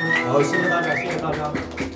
好谢谢大家谢谢大家。